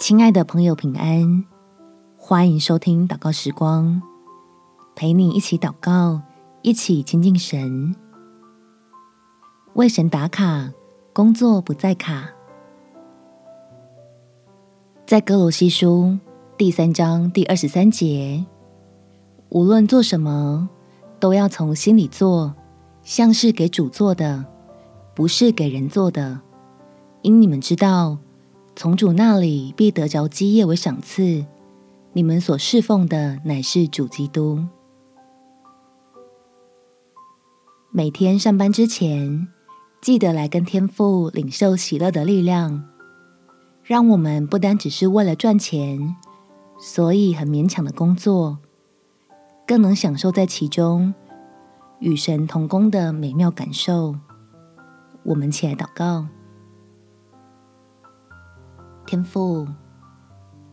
亲爱的朋友，平安！欢迎收听祷告时光，陪你一起祷告，一起亲近神，为神打卡，工作不再卡。在哥罗西书第三章第二十三节，无论做什么，都要从心里做，像是给主做的，不是给人做的，因你们知道。从主那里必得着基业为赏赐。你们所侍奉的乃是主基督。每天上班之前，记得来跟天父领受喜乐的力量，让我们不单只是为了赚钱，所以很勉强的工作，更能享受在其中与神同工的美妙感受。我们起来祷告。天父，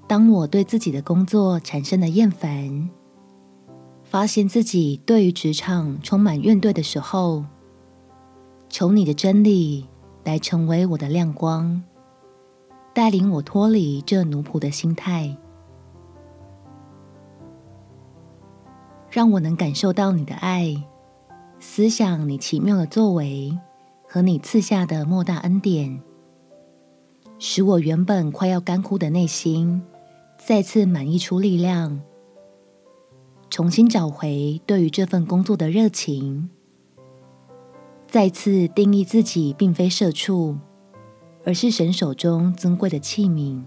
当我对自己的工作产生了厌烦，发现自己对于职场充满怨怼的时候，求你的真理来成为我的亮光，带领我脱离这奴仆的心态，让我能感受到你的爱，思想你奇妙的作为和你赐下的莫大恩典。使我原本快要干枯的内心再次满溢出力量，重新找回对于这份工作的热情，再次定义自己并非社畜，而是神手中尊贵的器皿。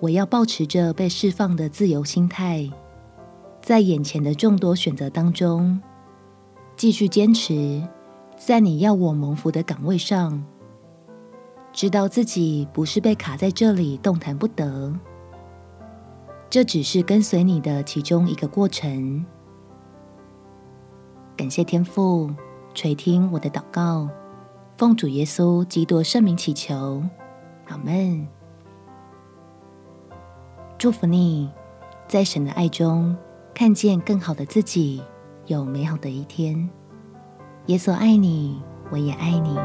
我要保持着被释放的自由心态，在眼前的众多选择当中，继续坚持在你要我蒙福的岗位上。知道自己不是被卡在这里动弹不得，这只是跟随你的其中一个过程。感谢天父垂听我的祷告，奉主耶稣基督圣名祈求，阿门。祝福你，在神的爱中看见更好的自己，有美好的一天。耶稣爱你，我也爱你。